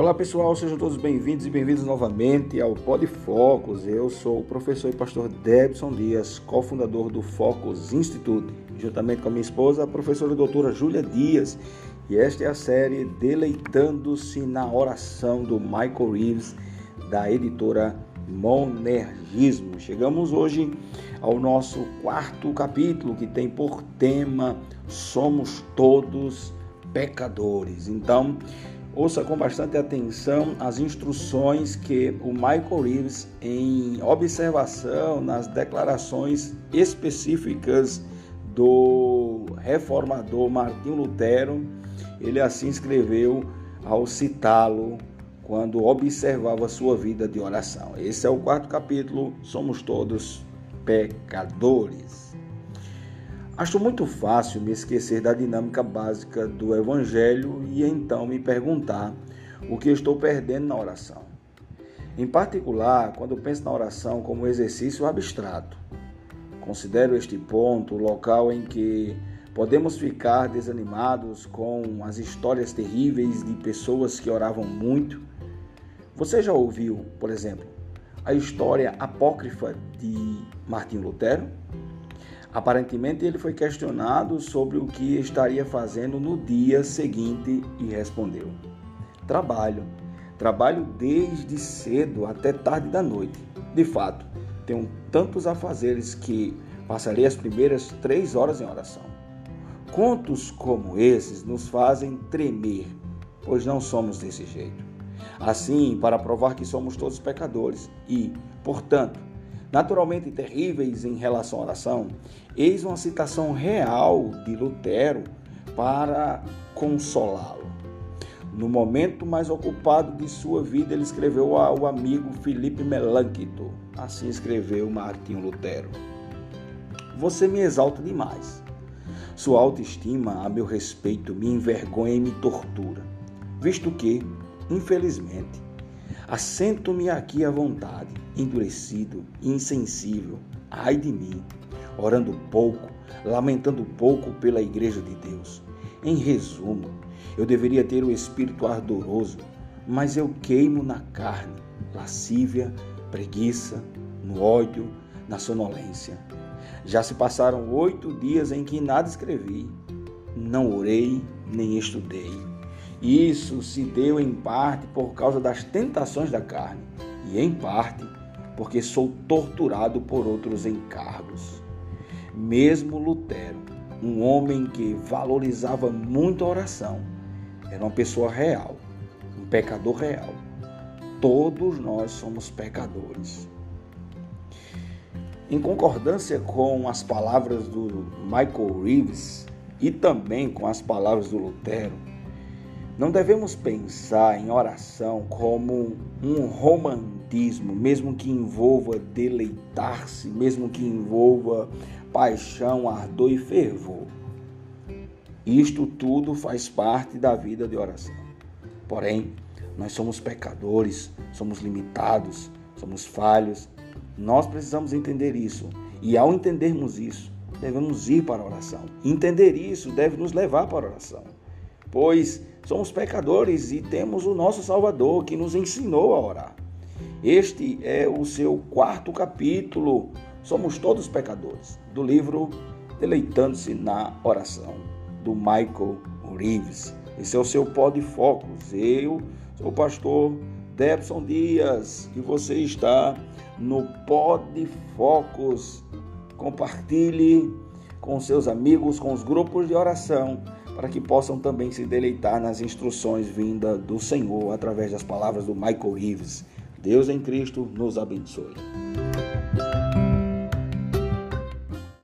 Olá pessoal, sejam todos bem-vindos e bem-vindos novamente ao Pod Focus. Eu sou o professor e pastor Debson Dias, cofundador do Focus Institute, juntamente com a minha esposa, a professora doutora Júlia Dias. E esta é a série Deleitando-se na Oração do Michael Reeves, da editora Monergismo. Chegamos hoje ao nosso quarto capítulo, que tem por tema Somos Todos Pecadores. Então, Ouça com bastante atenção as instruções que o Michael Reeves, em observação nas declarações específicas do reformador Martinho Lutero, ele assim escreveu ao citá-lo quando observava sua vida de oração. Esse é o quarto capítulo, Somos Todos Pecadores. Acho muito fácil me esquecer da dinâmica básica do Evangelho e então me perguntar o que estou perdendo na oração. Em particular, quando penso na oração como exercício abstrato, considero este ponto o local em que podemos ficar desanimados com as histórias terríveis de pessoas que oravam muito. Você já ouviu, por exemplo, a história apócrifa de Martinho Lutero? Aparentemente, ele foi questionado sobre o que estaria fazendo no dia seguinte e respondeu: Trabalho. Trabalho desde cedo até tarde da noite. De fato, tenho tantos afazeres que passarei as primeiras três horas em oração. Contos como esses nos fazem tremer, pois não somos desse jeito. Assim, para provar que somos todos pecadores e, portanto, naturalmente terríveis em relação à oração, eis uma citação real de Lutero para consolá-lo. No momento mais ocupado de sua vida, ele escreveu ao amigo Felipe Melancto. Assim escreveu Martinho Lutero. Você me exalta demais. Sua autoestima, a meu respeito, me envergonha e me tortura, visto que, infelizmente, assento-me aqui à vontade endurecido insensível, ai de mim, orando pouco, lamentando pouco pela Igreja de Deus. Em resumo, eu deveria ter o espírito ardoroso, mas eu queimo na carne, lascívia, preguiça, no ódio, na sonolência. Já se passaram oito dias em que nada escrevi, não orei nem estudei. Isso se deu em parte por causa das tentações da carne e em parte porque sou torturado por outros encargos. Mesmo Lutero, um homem que valorizava muito a oração, era uma pessoa real, um pecador real. Todos nós somos pecadores. Em concordância com as palavras do Michael Reeves e também com as palavras do Lutero, não devemos pensar em oração como um mesmo que envolva deleitar-se, mesmo que envolva paixão, ardor e fervor. Isto tudo faz parte da vida de oração. Porém, nós somos pecadores, somos limitados, somos falhos. Nós precisamos entender isso. E ao entendermos isso, devemos ir para a oração. Entender isso deve nos levar para a oração. Pois Somos pecadores e temos o nosso Salvador que nos ensinou a orar. Este é o seu quarto capítulo. Somos todos pecadores, do livro Deleitando-se na Oração, do Michael Reeves. Esse é o seu pó de focos. Eu sou o pastor Debson Dias e você está no pó de focos. Compartilhe com seus amigos, com os grupos de oração para que possam também se deleitar nas instruções vindas do Senhor através das palavras do Michael Reeves. Deus em Cristo nos abençoe.